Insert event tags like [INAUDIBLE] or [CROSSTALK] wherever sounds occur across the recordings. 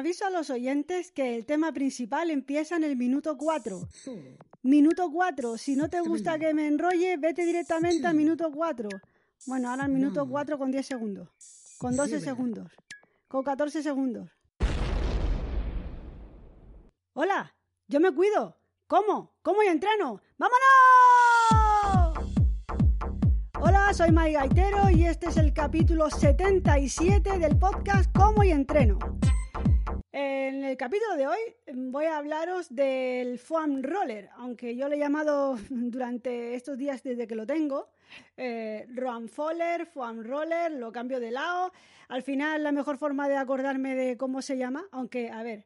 aviso a los oyentes que el tema principal empieza en el minuto 4. Minuto 4. Si no te gusta que me enrolle, vete directamente al minuto 4. Bueno, ahora al minuto 4 con 10 segundos. Con 12 segundos. Con 14 segundos. Hola, yo me cuido. ¿Cómo? ¿Cómo y entreno? ¡Vámonos! Hola, soy Mike Gaitero y este es el capítulo 77 del podcast Cómo y entreno. En el capítulo de hoy voy a hablaros del foam roller, aunque yo lo he llamado [LAUGHS] durante estos días desde que lo tengo, eh, Roam Foller, foam roller, lo cambio de lado. Al final la mejor forma de acordarme de cómo se llama, aunque a ver,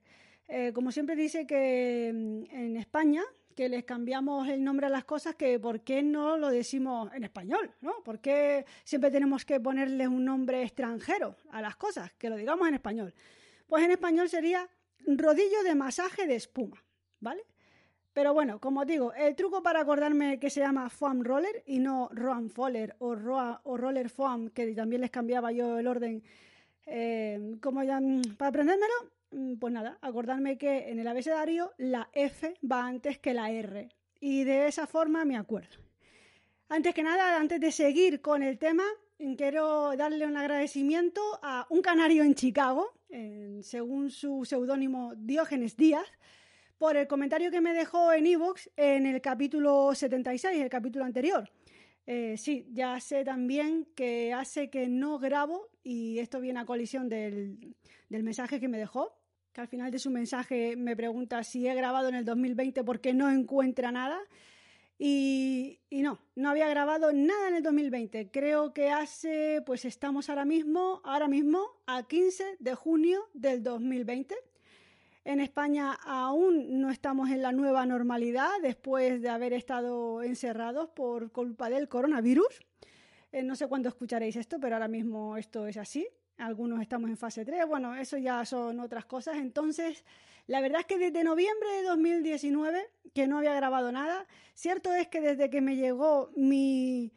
eh, como siempre dice que mm, en España que les cambiamos el nombre a las cosas, que por qué no lo decimos en español, ¿no? ¿Por qué siempre tenemos que ponerle un nombre extranjero a las cosas? Que lo digamos en español. Pues en español sería rodillo de masaje de espuma, ¿vale? Pero bueno, como digo, el truco para acordarme que se llama foam roller y no roam foller o, o roller foam, que también les cambiaba yo el orden, eh, como ya, mm, para aprendérmelo, mm, pues nada, acordarme que en el abecedario la F va antes que la R y de esa forma me acuerdo. Antes que nada, antes de seguir con el tema, quiero darle un agradecimiento a un canario en Chicago, según su seudónimo Diógenes Díaz, por el comentario que me dejó en Evox en el capítulo 76, el capítulo anterior. Eh, sí, ya sé también que hace que no grabo, y esto viene a colisión del, del mensaje que me dejó, que al final de su mensaje me pregunta si he grabado en el 2020 porque no encuentra nada. Y, no, no había grabado nada en el 2020. Creo que hace, pues estamos ahora mismo, ahora mismo, a 15 de junio del 2020. En España aún no estamos en la nueva normalidad después de haber estado encerrados por culpa del coronavirus. Eh, no sé cuándo escucharéis esto, pero ahora mismo esto es así algunos estamos en fase 3, bueno, eso ya son otras cosas. Entonces, la verdad es que desde noviembre de 2019, que no había grabado nada, cierto es que desde que me llegó mi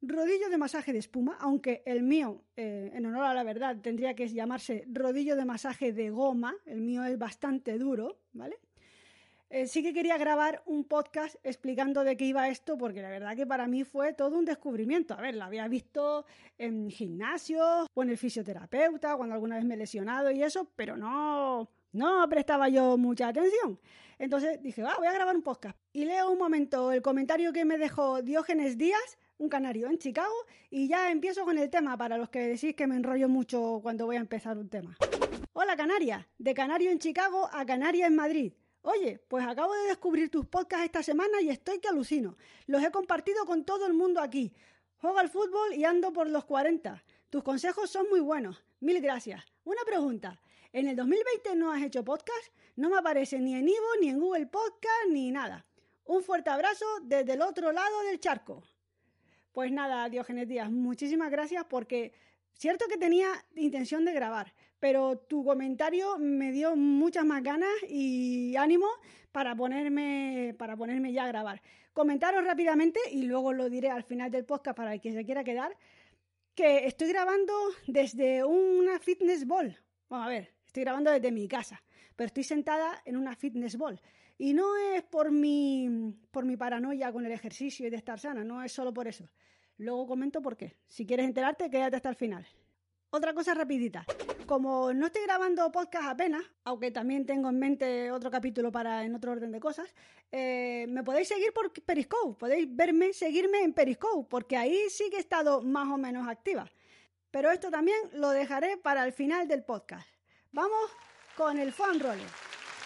rodillo de masaje de espuma, aunque el mío, eh, en honor a la verdad, tendría que llamarse rodillo de masaje de goma, el mío es bastante duro, ¿vale? Eh, sí que quería grabar un podcast explicando de qué iba esto, porque la verdad que para mí fue todo un descubrimiento. A ver, lo había visto en gimnasios o en el fisioterapeuta, cuando alguna vez me he lesionado y eso, pero no, no prestaba yo mucha atención. Entonces dije, va, voy a grabar un podcast. Y leo un momento el comentario que me dejó Diógenes Díaz, un canario en Chicago, y ya empiezo con el tema para los que decís que me enrollo mucho cuando voy a empezar un tema. Hola Canaria, de Canario en Chicago a Canaria en Madrid. Oye, pues acabo de descubrir tus podcasts esta semana y estoy que alucino. Los he compartido con todo el mundo aquí. Juego al fútbol y ando por los 40. Tus consejos son muy buenos. Mil gracias. Una pregunta. ¿En el 2020 no has hecho podcast? No me aparece ni en Ivo, ni en Google Podcast, ni nada. Un fuerte abrazo desde el otro lado del charco. Pues nada, Diógenes Díaz, muchísimas gracias porque Cierto que tenía intención de grabar, pero tu comentario me dio muchas más ganas y ánimo para ponerme, para ponerme ya a grabar. Comentaros rápidamente y luego lo diré al final del podcast para el que se quiera quedar, que estoy grabando desde una fitness ball. Vamos a ver, estoy grabando desde mi casa, pero estoy sentada en una fitness ball. Y no es por mi, por mi paranoia con el ejercicio y de estar sana, no es solo por eso. Luego comento por qué. Si quieres enterarte, quédate hasta el final. Otra cosa rapidita. Como no estoy grabando podcast apenas, aunque también tengo en mente otro capítulo para en otro orden de cosas, eh, me podéis seguir por Periscope. Podéis verme, seguirme en Periscope, porque ahí sí que he estado más o menos activa. Pero esto también lo dejaré para el final del podcast. Vamos con el fan roller.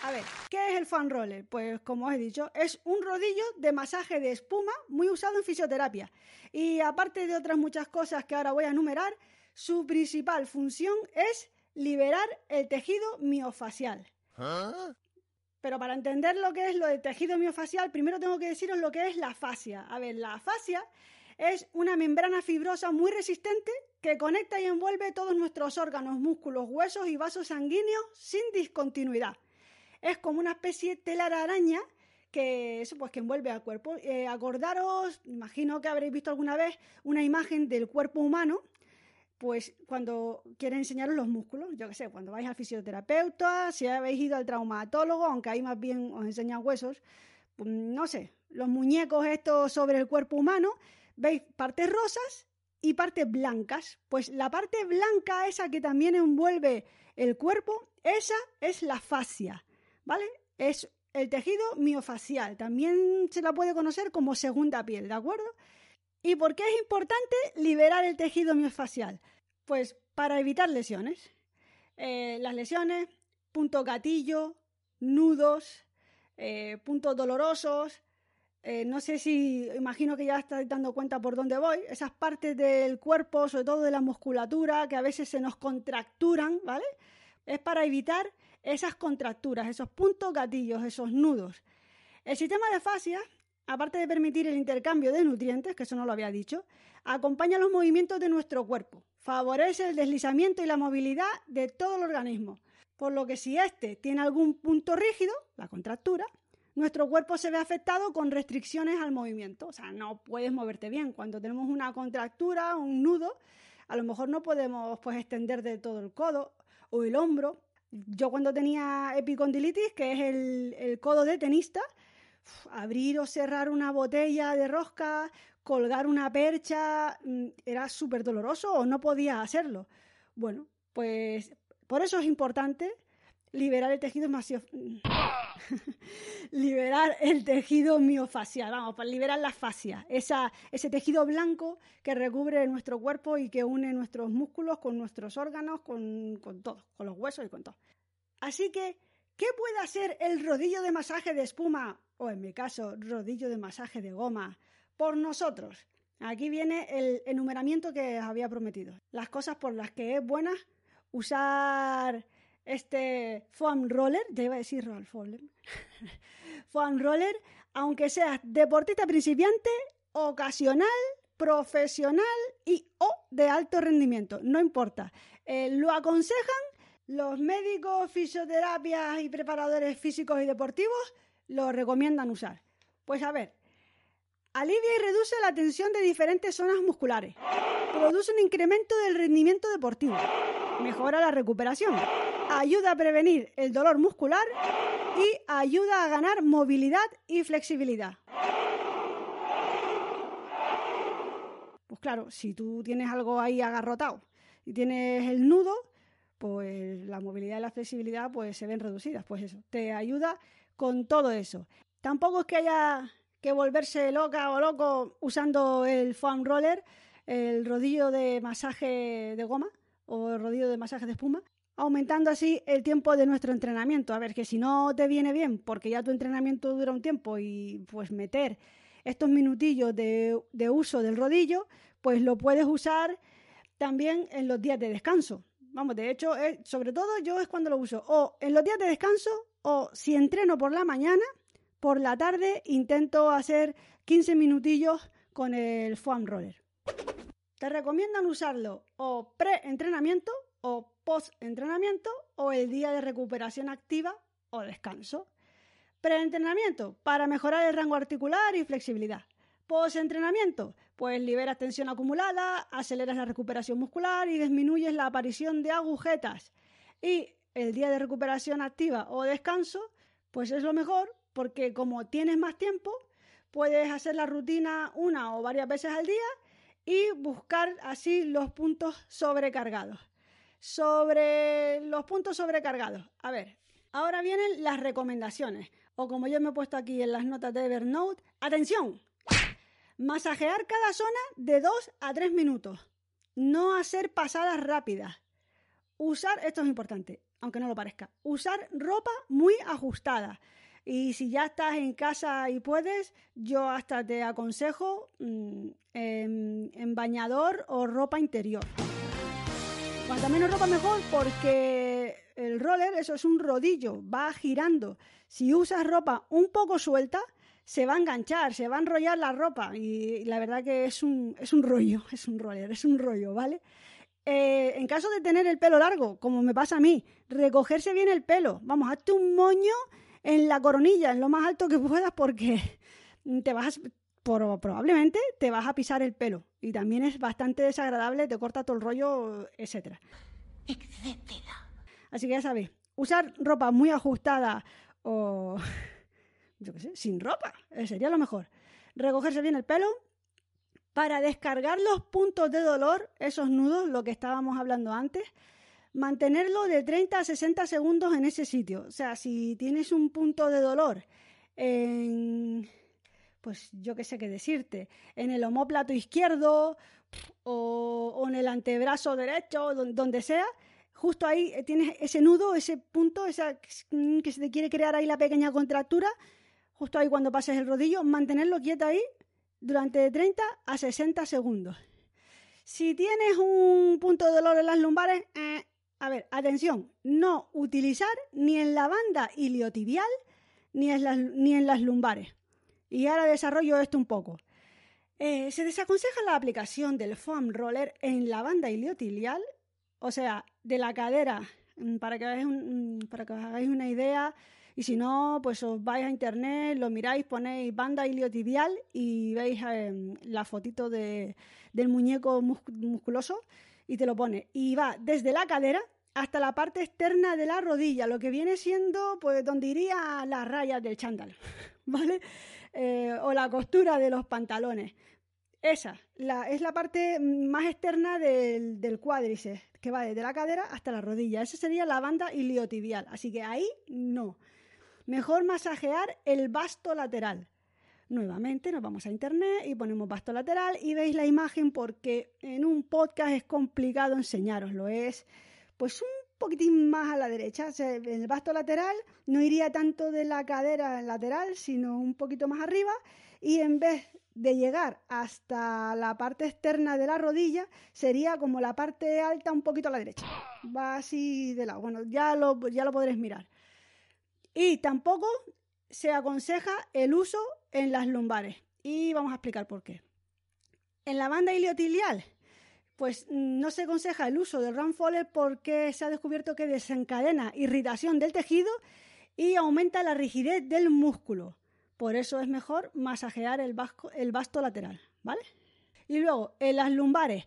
A ver, ¿qué es el fan roller? Pues como os he dicho, es un rodillo de masaje de espuma muy usado en fisioterapia. Y aparte de otras muchas cosas que ahora voy a enumerar, su principal función es liberar el tejido miofacial. ¿Ah? Pero para entender lo que es lo del tejido miofacial, primero tengo que deciros lo que es la fascia. A ver, la fascia es una membrana fibrosa muy resistente que conecta y envuelve todos nuestros órganos, músculos, huesos y vasos sanguíneos sin discontinuidad es como una especie de telar araña que eso pues que envuelve al cuerpo. Eh, acordaros, imagino que habréis visto alguna vez una imagen del cuerpo humano, pues cuando quiere enseñaros los músculos, yo qué sé, cuando vais al fisioterapeuta, si habéis ido al traumatólogo, aunque ahí más bien os enseñan huesos, pues, no sé, los muñecos estos sobre el cuerpo humano, veis partes rosas y partes blancas. Pues la parte blanca, esa que también envuelve el cuerpo, esa es la fascia, ¿vale? Es el tejido miofacial, también se la puede conocer como segunda piel, ¿de acuerdo? ¿Y por qué es importante liberar el tejido miofascial? Pues para evitar lesiones. Eh, las lesiones, punto gatillo, nudos, eh, puntos dolorosos. Eh, no sé si, imagino que ya estáis dando cuenta por dónde voy. Esas partes del cuerpo, sobre todo de la musculatura, que a veces se nos contracturan, ¿vale? Es para evitar esas contracturas, esos puntos gatillos, esos nudos. El sistema de fascia aparte de permitir el intercambio de nutrientes, que eso no lo había dicho, acompaña los movimientos de nuestro cuerpo, favorece el deslizamiento y la movilidad de todo el organismo, por lo que si éste tiene algún punto rígido, la contractura, nuestro cuerpo se ve afectado con restricciones al movimiento, o sea, no puedes moverte bien. Cuando tenemos una contractura, un nudo, a lo mejor no podemos pues extender de todo el codo o el hombro. Yo cuando tenía epicondilitis, que es el, el codo de tenista, abrir o cerrar una botella de rosca, colgar una percha, mm, era súper doloroso o no podía hacerlo. Bueno, pues por eso es importante liberar el tejido [LAUGHS] liberar el tejido miofacial, vamos, para liberar la fascia, esa, ese tejido blanco que recubre nuestro cuerpo y que une nuestros músculos con nuestros órganos, con, con todo, con los huesos y con todo. Así que, ¿qué puede hacer el rodillo de masaje de espuma o en mi caso, rodillo de masaje de goma, por nosotros. Aquí viene el enumeramiento que os había prometido. Las cosas por las que es buena usar este foam roller, ya iba a decir roll [LAUGHS] foam roller, aunque seas deportista principiante, ocasional, profesional y o de alto rendimiento, no importa. Eh, lo aconsejan los médicos, fisioterapias y preparadores físicos y deportivos lo recomiendan usar? Pues a ver, alivia y reduce la tensión de diferentes zonas musculares, produce un incremento del rendimiento deportivo, mejora la recuperación, ayuda a prevenir el dolor muscular y ayuda a ganar movilidad y flexibilidad. Pues claro, si tú tienes algo ahí agarrotado y tienes el nudo, pues la movilidad y la flexibilidad pues se ven reducidas. Pues eso, te ayuda con todo eso. Tampoco es que haya que volverse loca o loco usando el foam roller, el rodillo de masaje de goma o el rodillo de masaje de espuma, aumentando así el tiempo de nuestro entrenamiento. A ver, que si no te viene bien, porque ya tu entrenamiento dura un tiempo y pues meter estos minutillos de, de uso del rodillo, pues lo puedes usar también en los días de descanso. Vamos, de hecho, sobre todo yo es cuando lo uso o en los días de descanso o si entreno por la mañana, por la tarde intento hacer 15 minutillos con el foam roller. Te recomiendan usarlo o pre-entrenamiento o post-entrenamiento o el día de recuperación activa o descanso. Pre-entrenamiento para mejorar el rango articular y flexibilidad. Post-entrenamiento, pues liberas tensión acumulada, aceleras la recuperación muscular y disminuyes la aparición de agujetas. Y el día de recuperación activa o descanso, pues es lo mejor porque como tienes más tiempo, puedes hacer la rutina una o varias veces al día y buscar así los puntos sobrecargados. Sobre los puntos sobrecargados. A ver, ahora vienen las recomendaciones. O como yo me he puesto aquí en las notas de Evernote, atención. Masajear cada zona de 2 a 3 minutos. No hacer pasadas rápidas. Usar, esto es importante, aunque no lo parezca, usar ropa muy ajustada. Y si ya estás en casa y puedes, yo hasta te aconsejo mm, en, bañador o ropa interior. Cuanta menos ropa mejor porque el roller, eso es un rodillo, va girando. Si usas ropa un poco suelta, se va a enganchar, se va a enrollar la ropa. Y la verdad que es un, es un rollo, [LAUGHS] es un roller, es un rollo, ¿vale? Eh, en caso de tener el pelo largo, como me pasa a mí, recogerse bien el pelo. Vamos, hazte un moño en la coronilla, en lo más alto que [LAUGHS] puedas, porque te vas, probablemente te vas a pisar el pelo y también es bastante desagradable, te corta todo el rollo, etcétera. Etcétera. Así que ya sabéis, usar ropa muy ajustada o [LAUGHS] yo qué sé, sin ropa, eh, sería lo mejor. Recogerse bien el pelo para descargar los puntos de dolor, esos nudos, lo que estábamos hablando antes, mantenerlo de 30 a 60 segundos en ese sitio. O sea, si tienes un punto de dolor en, pues yo qué sé qué decirte, en el homóplato izquierdo o, en el antebrazo derecho, donde, sea, justo ahí tienes ese nudo, ese punto, esa, que se te quiere crear ahí la pequeña contractura, justo ahí cuando pases el rodillo, mantenerlo quieto ahí durante 30 a 60 segundos. Si tienes un punto de dolor en las lumbares, eh, a ver, atención, no utilizar ni en la banda iliotibial ni en las, ni en las lumbares. Y ahora desarrollo esto un poco. Eh, se desaconseja la aplicación del foam roller en la banda iliotibial, o sea, de la cadera, mm, para que, para que os hagáis una idea, y si no, pues os vais a internet, lo miráis, ponéis banda iliotibial y veis em, la fotito de, del muñeco musculoso y te lo pone. Y va desde la cadera hasta la parte externa de la rodilla, lo que viene siendo pues donde iría las rayas del chándal, [LAUGHS] ¿vale? Eh, o la costura de los pantalones. Esa la, es la parte más externa del, del cuádriceps, que va desde la cadera hasta la rodilla. Esa sería la banda iliotibial. Así que ahí no. Mejor masajear el basto lateral. Nuevamente nos vamos a internet y ponemos basto lateral y veis la imagen porque en un podcast es complicado enseñaroslo. Es pues un poquitín más a la derecha. el basto lateral no iría tanto de la cadera lateral, sino un poquito más arriba y en vez de llegar hasta la parte externa de la rodilla, sería como la parte alta un poquito a la derecha. Va así de lado. Bueno, ya lo, ya lo podréis mirar. Y tampoco se aconseja el uso en las lumbares. Y vamos a explicar por qué. En la banda iliotilial, pues no se aconseja el uso del Ramfoller porque se ha descubierto que desencadena irritación del tejido y aumenta la rigidez del músculo. Por eso es mejor masajear el, el basto lateral, ¿vale? Y luego, en las lumbares,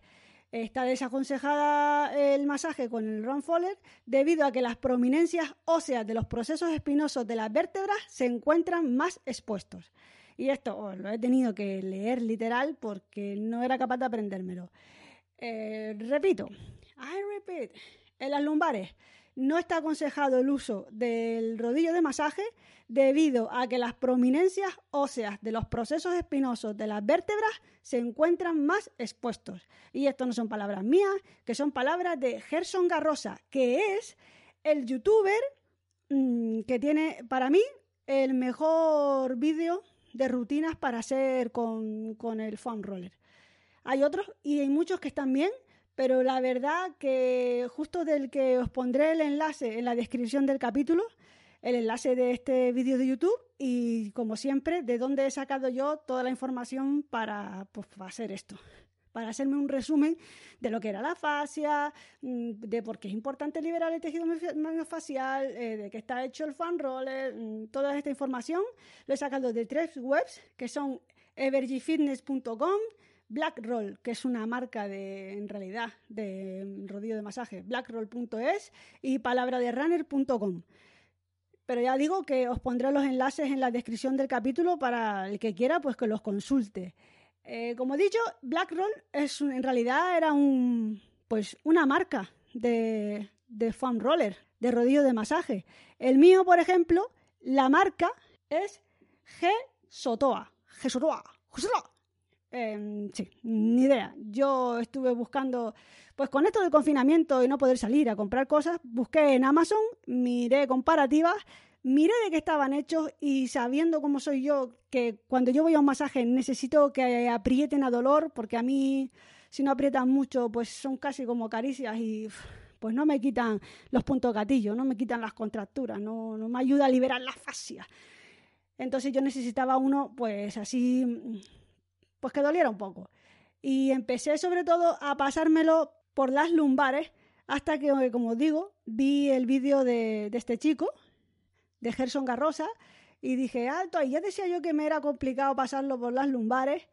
Está desaconsejada el masaje con el Ron Foller debido a que las prominencias óseas de los procesos espinosos de las vértebras se encuentran más expuestos. Y esto oh, lo he tenido que leer literal porque no era capaz de aprendérmelo. Eh, repito, I repeat, en las lumbares no está aconsejado el uso del rodillo de masaje debido a que las prominencias óseas de los procesos espinosos de las vértebras se encuentran más expuestos. Y esto no son palabras mías, que son palabras de Gerson Garrosa, que es el youtuber mm, que tiene para mí el mejor vídeo de rutinas para hacer con, con el foam roller. Hay otros y hay muchos que están bien, pero la verdad que justo del que os pondré el enlace en la descripción del capítulo, el enlace de este vídeo de YouTube y como siempre, de dónde he sacado yo toda la información para, pues, hacer esto. Para hacerme un resumen de lo que era la fascia, mm, de por qué es importante liberar el tejido facial, eh, de qué está hecho el fan roller, mm, toda esta información lo he sacado de tres webs que son evergyfitness.com, Blackroll, que es una marca de, en realidad, de rodillo de masaje, blackroll.es y palabraderunner.com. Pero ya digo que os pondré los enlaces en la descripción del capítulo para el que quiera, pues que los consulte. Eh, como he dicho, Blackroll es en realidad era un, pues una marca de, de foam roller, de rodillo de masaje. El mío, por ejemplo, la marca es G Sotoa. G Sotoa. G Sotoa. Em, sí, ni idea. Yo estuve buscando, pues con esto del confinamiento y no poder salir a comprar cosas, busqué en Amazon, miré comparativas, miré de qué estaban hechos y sabiendo cómo soy yo, que cuando yo voy a un masaje necesito que aprieten a dolor, porque a mí si no aprietan mucho, pues son casi como caricias y pues no me quitan los puntos gatillos, no me quitan las contracturas, no, no me ayuda a liberar la fascia. Entonces yo necesitaba uno, pues así pues que doliera un poco. Y empecé sobre todo a pasármelo por las lumbares hasta que, como digo, vi el vídeo de, este chico, de Gerson Garrosa, y dije, alto, ahí ya decía yo que me era complicado pasarlo por las lumbares.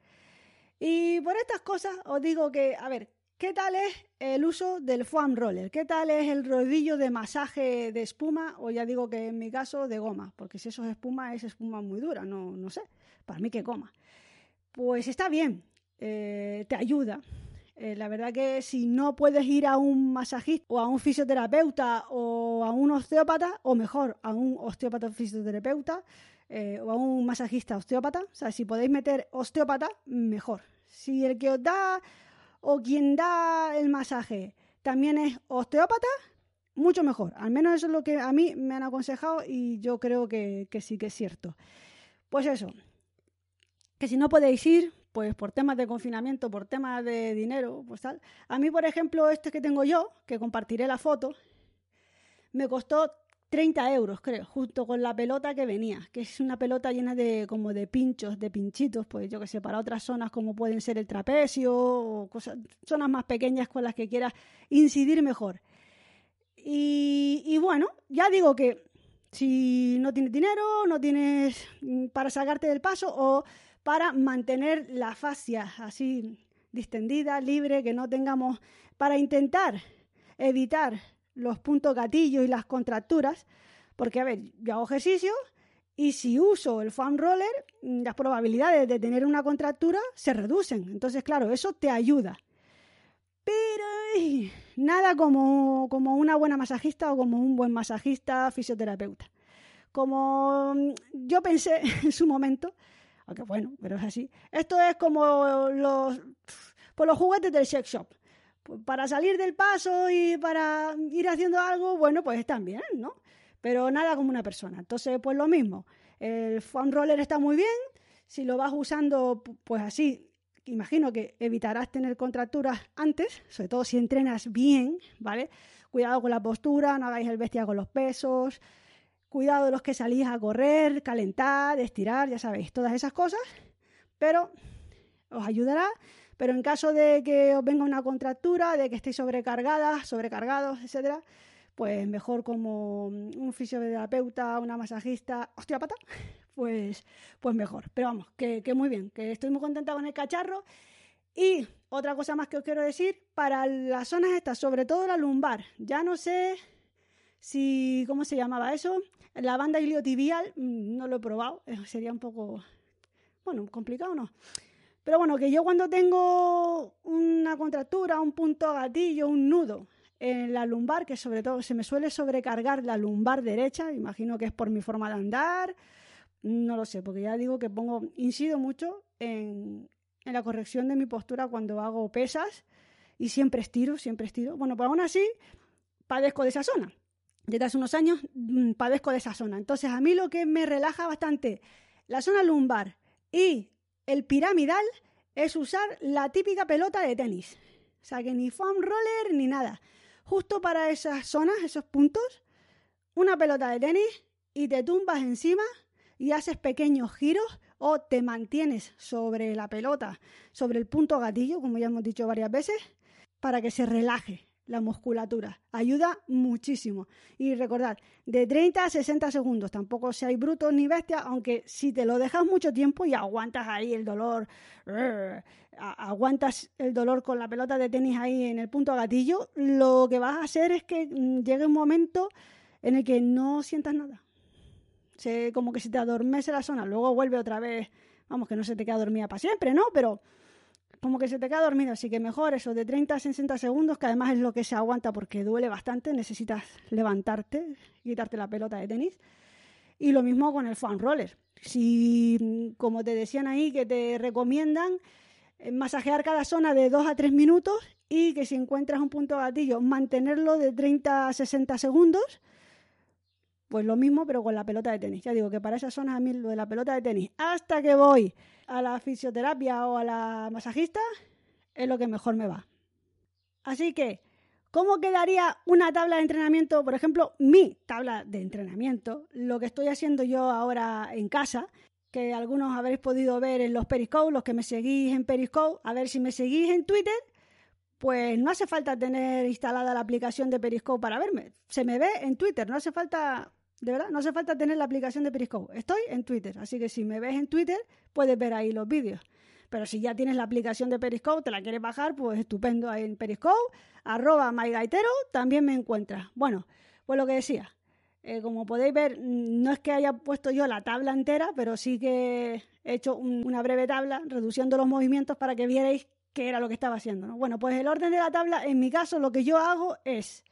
Y por estas cosas os digo que, a ver, ¿qué tal es el uso del foam roller? ¿Qué tal es el rodillo de masaje de espuma? O ya digo que en mi caso de goma, porque si eso es espuma, es espuma muy dura, no, no sé, para mí que goma. Pues está bien, eh, te ayuda. Eh, la verdad que si no puedes ir a un masajista o a un fisioterapeuta o a un osteópata, o mejor, a un osteópata fisioterapeuta eh, o a un masajista osteópata, o sea, si podéis meter osteópata, mejor. Si el que os da o quien da el masaje también es osteópata, mucho mejor. Al menos eso es lo que a mí me han aconsejado y yo creo que, que sí que es cierto. Pues eso, que si no podéis ir, pues por temas de confinamiento, por temas de dinero, pues tal. A mí, por ejemplo, este que tengo yo, que compartiré la foto, me costó 30 euros, creo, junto con la pelota que venía, que es una pelota llena de como de pinchos, de pinchitos, pues yo que sé, para otras zonas como pueden ser el trapecio o cosas, zonas más pequeñas con las que quieras incidir mejor. Y, y bueno, ya digo que si no tienes dinero, no tienes mm, para sacarte del paso o para mantener la fascia así distendida, libre, que no tengamos, para intentar evitar los puntos gatillos y las contracturas, porque a ver, yo hago ejercicio y si uso el foam roller, las probabilidades de tener una contractura se reducen. Entonces, claro, eso te ayuda. Pero nada como, como una buena masajista o como un buen masajista fisioterapeuta. Como yo pensé [LAUGHS] en su momento, aunque bueno, pero es así. Esto es como los, por los juguetes del sex shop. Para salir del paso y para ir haciendo algo, bueno, pues están bien, ¿no? Pero nada como una persona. Entonces, pues lo mismo. El foam roller está muy bien. Si lo vas usando, pues así, imagino que evitarás tener contracturas antes, sobre todo si entrenas bien, ¿vale? Cuidado con la postura, no hagáis el bestia con los pesos, Cuidado de los que salís a correr, calentar, estirar, ya sabéis, todas esas cosas. Pero os ayudará. Pero en caso de que os venga una contractura, de que estéis sobrecargadas, sobrecargados, etcétera, pues mejor como un fisioterapeuta, una masajista, osteópata, [LAUGHS] pues, pues mejor. Pero vamos, que, que muy bien, que estoy muy contenta con el cacharro. Y otra cosa más que os quiero decir, para las zonas estas, sobre todo la lumbar, ya no sé si, ¿cómo se llamaba eso? La banda iliotibial, mm, no lo he probado, eh, sería un poco, bueno, complicado, ¿no? Pero bueno, que yo cuando tengo una contractura, un punto gatillo, un nudo en la lumbar, que sobre todo se me suele sobrecargar la lumbar derecha, imagino que es por mi forma de andar, no lo sé, porque ya digo que pongo, incido mucho en, en la corrección de mi postura cuando hago pesas y siempre estiro, siempre estiro. Bueno, pues aún así padezco de esa zona desde hace unos años mm, padezco de esa zona. Entonces, a mí lo que me relaja bastante la zona lumbar y el piramidal es usar la típica pelota de tenis. O sea, que ni foam roller ni nada. Justo para esas zonas, esos puntos, una pelota de tenis y te tumbas encima y haces pequeños giros o te mantienes sobre la pelota, sobre el punto gatillo, como ya hemos dicho varias veces, para que se relaje la musculatura. Ayuda muchísimo. Y recordad, de 30 a 60 segundos, tampoco seáis brutos ni bestias, aunque si te lo dejas mucho tiempo y aguantas ahí el dolor, aguantas el dolor con la pelota de tenis ahí en el punto gatillo, lo que vas a hacer es que mm, llegue un momento en el que no sientas nada. Se, como que se te adormece la zona, luego vuelve otra vez, vamos, que no se te queda dormida para siempre, ¿no? Pero como que se te queda dormido, así que mejor eso de 30 a 60 segundos, que además es lo que se aguanta porque duele bastante, necesitas levantarte, quitarte la pelota de tenis. Y lo mismo con el foam roller. Si, como te decían ahí, que te recomiendan eh, masajear cada zona de 2 a 3 minutos y que si encuentras un punto gatillo, mantenerlo de 30 a 60 segundos, pues lo mismo, pero con la pelota de tenis. Ya digo que para esas zonas a mí lo de la pelota de tenis, hasta que voy a la fisioterapia o a la masajista, es lo que mejor me va. Así que, ¿cómo quedaría una tabla de entrenamiento? Por ejemplo, mi tabla de entrenamiento, lo que estoy haciendo yo ahora en casa, que algunos habréis podido ver en los Periscope, los que me seguís en Periscope, a ver si me seguís en Twitter, pues no hace falta tener instalada la aplicación de Periscope para verme. Se me ve en Twitter, no hace falta De verdad, no hace falta tener la aplicación de Periscope. Estoy en Twitter, así que si me ves en Twitter, puedes ver ahí los vídeos. Pero si ya tienes la aplicación de Periscope, te la quieres bajar, pues estupendo. Ahí en Periscope, arroba mygaitero, también me encuentras. Bueno, pues lo que decía. Eh, como podéis ver, no es que haya puesto yo la tabla entera, pero sí que he hecho una breve tabla reduciendo los movimientos para que vierais qué era lo que estaba haciendo. Bueno, pues el orden de la tabla, en mi caso, lo que yo hago es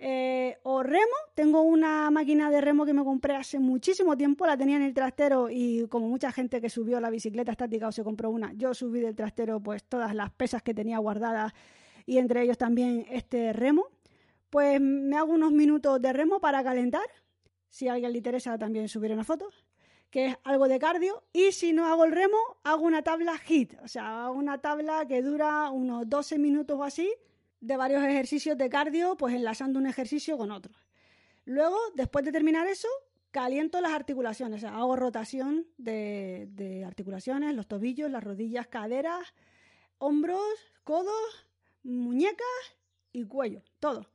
eh, o remo, tengo una máquina de remo que me compré hace muchísimo tiempo, la tenía en el trastero y como mucha gente que subió la bicicleta estática o se compró una, yo subí del trastero pues todas las pesas que tenía guardadas y entre ellos también este remo. Pues me hago unos minutos de remo para calentar, si a alguien le interesa también subir una foto, que es algo de cardio, y si no hago el remo, hago una tabla HIT, o sea, una tabla que dura unos 12 minutos o así, de varios ejercicios de cardio, pues enlazando un ejercicio con otro. Luego, después de terminar eso, caliento las articulaciones, hago rotación de, articulaciones, los tobillos, las rodillas, caderas, hombros, codos, muñecas y cuello, todo.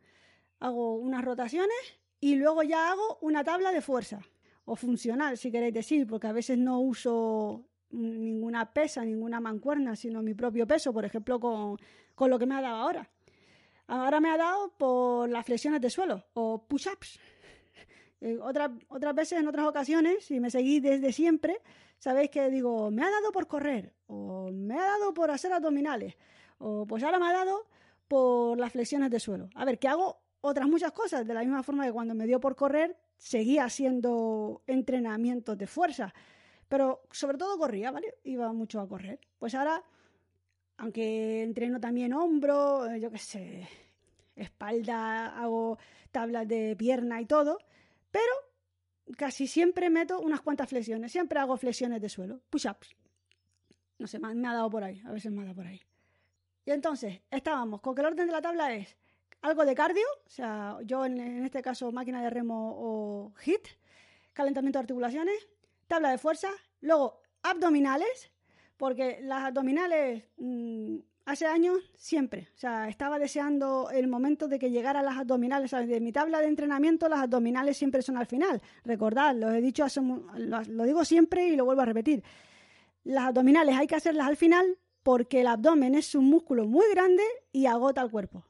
Hago unas rotaciones y luego ya hago una tabla de fuerza o funcional, si queréis decir, porque a veces no uso ninguna pesa, ninguna mancuerna, sino mi propio peso, por ejemplo, con, con lo que me ha dado ahora. Ahora me ha dado por las flexiones de suelo o push-ups. Eh, otras, otras veces, en otras ocasiones, si me seguís desde siempre, sabéis que digo, me ha dado por correr, o me ha dado por hacer abdominales, o pues ahora me ha dado por las flexiones de suelo. A ver, que hago otras muchas cosas, de la misma forma que cuando me dio por correr, seguía haciendo entrenamientos de fuerza, pero sobre todo corría, ¿vale? Iba mucho a correr. Pues ahora aunque entreno también hombro, eh, yo qué sé, espalda, hago tablas de pierna y todo, pero casi siempre meto unas cuantas flexiones, siempre hago flexiones de suelo, push-ups. No sé, me ha dado por ahí, a veces me ha dado por ahí. Y entonces, estábamos con que el orden de la tabla es algo de cardio, o sea, yo en, en este caso máquina de remo o HIT, calentamiento de articulaciones, tabla de fuerza, luego abdominales, porque las abdominales mm, hace años siempre, o sea, estaba deseando el momento de que llegara las abdominales, de mi tabla de entrenamiento las abdominales siempre son al final. Recordad, lo he dicho, lo, digo siempre y lo vuelvo a repetir. Las abdominales hay que hacerlas al final porque el abdomen es un músculo muy grande y agota el cuerpo.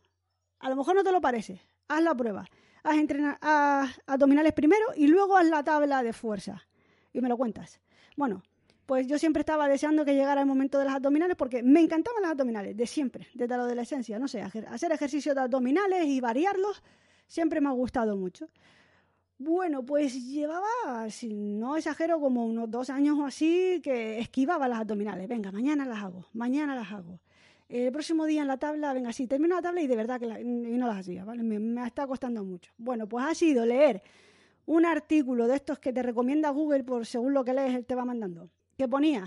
A lo mejor no te lo parece, haz la prueba. Haz, haz abdominales primero y luego haz la tabla de fuerza. Y me lo cuentas. Bueno, pues yo siempre estaba deseando que llegara el momento de las abdominales porque me encantaban las abdominales, de siempre, desde la adolescencia, no sé, hacer ejercicios de abdominales y variarlos siempre me ha gustado mucho. Bueno, pues llevaba, si no exagero, como unos dos años o así que esquivaba las abdominales. Venga, mañana las hago, mañana las hago. El próximo día en la tabla, venga, sí, termino la tabla y de verdad que y no las hacía, ¿vale? Me, me está costando mucho. Bueno, pues ha sido leer un artículo de estos que te recomienda Google por según lo que lees, él te va mandando que ponía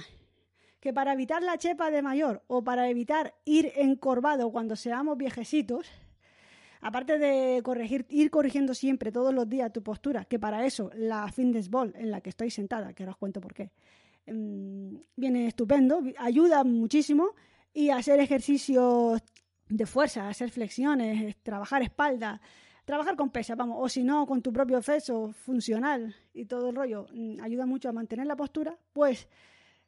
que para evitar la chepa de mayor o para evitar ir encorvado cuando seamos viejecitos, aparte de corregir, ir corrigiendo siempre, todos los días, tu postura, que para eso la fitness ball en la que estoy sentada, que ahora os cuento por qué, em, viene estupendo, ayuda muchísimo, y hacer ejercicios de fuerza, hacer flexiones, trabajar espalda, trabajar con pesas, vamos, o si no, con tu propio peso funcional y todo el rollo, mm, ayuda mucho a mantener la postura, pues,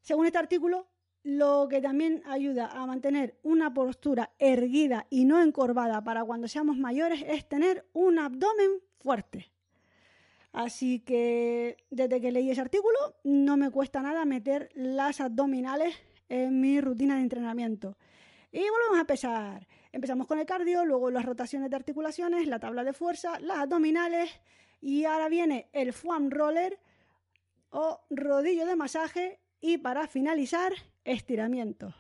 según este artículo, lo que también ayuda a mantener una postura erguida y no encorvada para cuando seamos mayores es tener un abdomen fuerte. Así que desde que leí ese artículo no me cuesta nada meter las abdominales en mi rutina de entrenamiento. Y volvemos a empezar. Empezamos con el cardio, luego las rotaciones de articulaciones, la tabla de fuerza, las abdominales y ahora viene el foam roller o rodillo de masaje y para finalizar, estiramientos.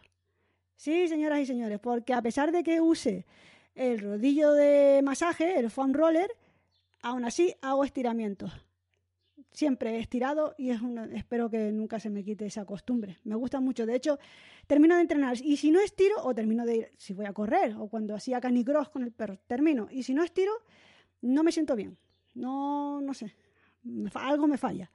Sí, señoras y señores, porque a pesar de que use el rodillo de masaje, el foam roller, aún así hago estiramientos siempre estirado y es espero que nunca se me quite esa costumbre. Me gusta mucho. De hecho, termino de entrenar y si no estiro, o termino de ir, si voy a correr o cuando hacía canicross con el perro, termino. Y si no estiro, no me siento bien. No, no sé. algo me falla.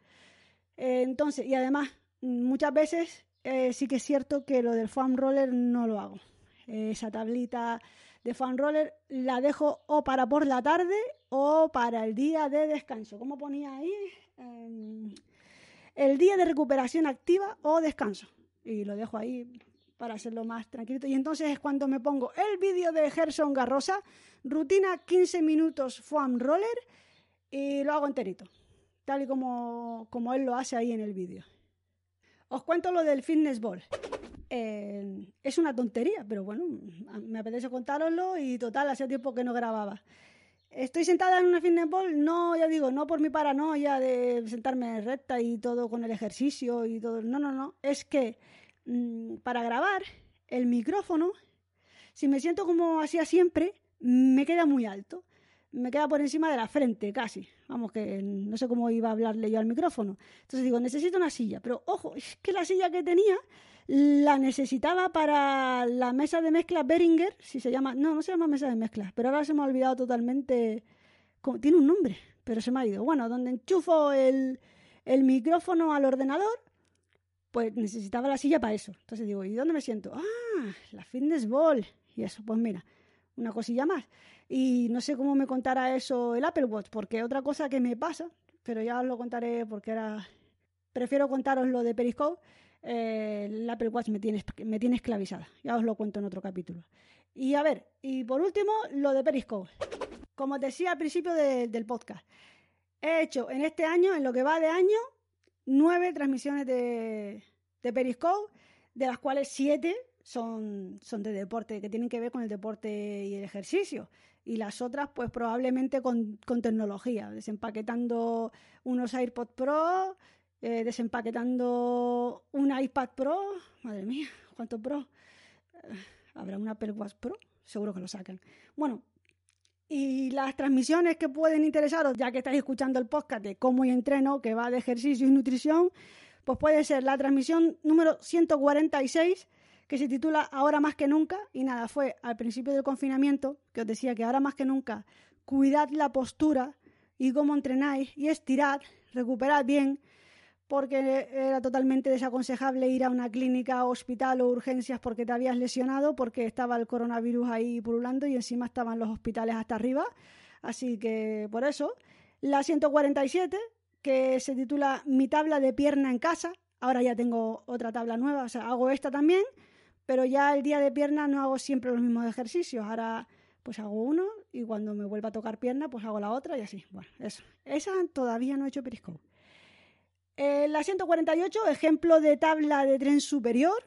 Eh, entonces, y además, muchas veces eh, sí que es cierto que lo del foam roller no lo hago. Esa tablita de fan roller la dejo o para por la tarde o para el día de descanso. ¿Cómo ponía ahí? Em, el día de recuperación activa o descanso. Y lo dejo ahí para hacerlo más tranquilo. Y entonces es cuando me pongo el vídeo de Gerson Garrosa, rutina 15 minutos foam roller, y lo hago enterito, tal y como, como él lo hace ahí en el vídeo. Os cuento lo del fitness ball. Eh, es una tontería, pero bueno, me apetece contároslo y total, hacía tiempo que no grababa. Estoy sentada en una fitness ball, no, ya digo, no por mi paranoia de sentarme recta y todo con el ejercicio y todo. No, no, no. Es que mm, para grabar el micrófono, si me siento como hacía siempre, me queda muy alto. Me queda por encima de la frente, casi. Vamos, que no sé cómo iba a hablarle yo al micrófono. Entonces digo, necesito una silla. Pero ojo, es que la silla que tenía la necesitaba para la mesa de mezcla Beringer, si se llama, no, no se llama mesa de mezcla, pero ahora se me ha olvidado totalmente, tiene un nombre, pero se me ha ido. Bueno, donde enchufo el, el micrófono al ordenador, pues necesitaba la silla para eso. Entonces digo, ¿y dónde me siento? Ah, la fitness ball. Y eso, pues mira, una cosilla más. Y no sé cómo me contará eso el Apple Watch, porque otra cosa que me pasa, pero ya os lo contaré porque era... Prefiero contaros lo de Periscope eh, el Apple Watch me tiene, me tiene esclavizada. Ya os lo cuento en otro capítulo. Y a ver, y por último, lo de Periscope. Como decía al principio del podcast, he hecho en este año, en lo que va de año, nueve transmisiones de, de Periscope, de las cuales siete son, son de deporte, que tienen que ver con el deporte y el ejercicio. Y las otras, pues probablemente con, con tecnología, desempaquetando unos AirPods Pro, eh, desempaquetando un iPad Pro. Madre mía, ¿cuánto Pro? Eh, ¿Habrá un Apple Watch Pro? Seguro que lo sacan. Bueno, y las transmisiones que pueden interesaros, ya que estáis escuchando el podcast de cómo y entreno, que va de ejercicio y nutrición, pues puede ser la transmisión número 146, que se titula Ahora más que nunca. Y nada, fue al principio del confinamiento, que os decía que ahora más que nunca, cuidad la postura y cómo entrenáis y estirad, recuperad bien porque era totalmente desaconsejable ir a una clínica, hospital o urgencias porque te habías lesionado, porque estaba el coronavirus ahí pululando y encima estaban los hospitales hasta arriba. Así que por eso, la 147, que se titula Mi tabla de pierna en casa, ahora ya tengo otra tabla nueva, o sea, hago esta también, pero ya el día de pierna no hago siempre los mismos ejercicios, ahora pues hago uno y cuando me vuelva a tocar pierna pues hago la otra y así. Bueno, eso. Esa todavía no he hecho periscope. Eh, la 148, ejemplo de tabla de tren superior.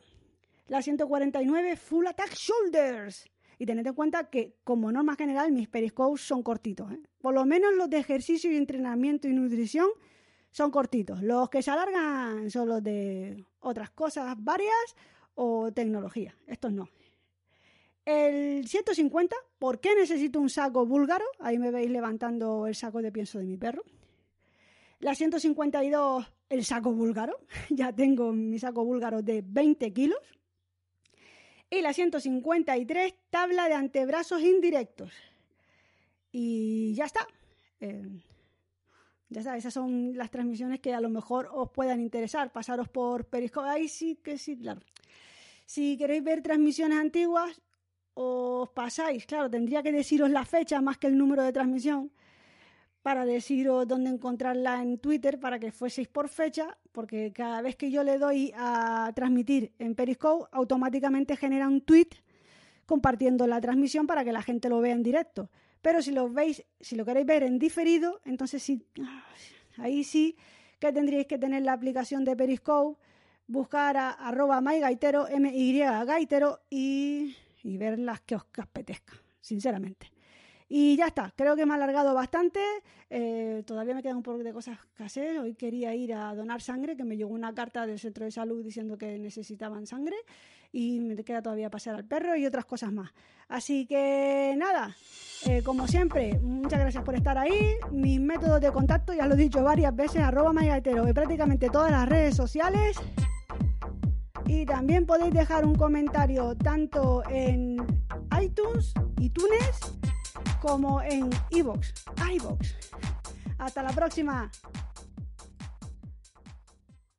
La 149, Full Attack Shoulders. Y tened en cuenta que, como norma general, mis periscopes son cortitos. ¿eh? Por lo menos los de ejercicio y entrenamiento y nutrición son cortitos. Los que se alargan son los de otras cosas varias o tecnología. Estos no. El 150, ¿por qué necesito un saco búlgaro? Ahí me veis levantando el saco de pienso de mi perro. La 152, el saco búlgaro. [LAUGHS] Ya tengo mi saco búlgaro de 20 kilos. Y la 153, tabla de antebrazos indirectos. Y ya está. Eh, ya está, esas son las transmisiones que a lo mejor os puedan interesar. Pasaros por Periscope. Ahí sí que sí, claro. Si queréis ver transmisiones antiguas, os pasáis. Claro, tendría que deciros la fecha más que el número de transmisión para deciros dónde encontrarla en Twitter para que fueseis por fecha, porque cada vez que yo le doy a transmitir en Periscope, automáticamente genera un tweet compartiendo la transmisión para que la gente lo vea en directo. Pero si lo veis, si lo queréis ver en diferido, entonces sí, [SIGHS] ahí sí que tendríais que tener la aplicación de Periscope, buscar a arroba mygaitero, M-Y gaitero y, y ver las que os apetezca, sinceramente. Y ya está, creo que me ha alargado bastante. Eh, todavía me quedan un poco de cosas que hacer. Hoy quería ir a donar sangre, que me llegó una carta del centro de salud diciendo que necesitaban sangre. Y me queda todavía pasear al perro y otras cosas más. Así que nada, eh, como siempre, muchas gracias por estar ahí. Mis métodos de contacto, ya lo he dicho varias veces, arroba mayaetero en prácticamente todas las redes sociales. Y también podéis dejar un comentario tanto en iTunes, iTunes como en iVoox, iVoox. Hasta la próxima.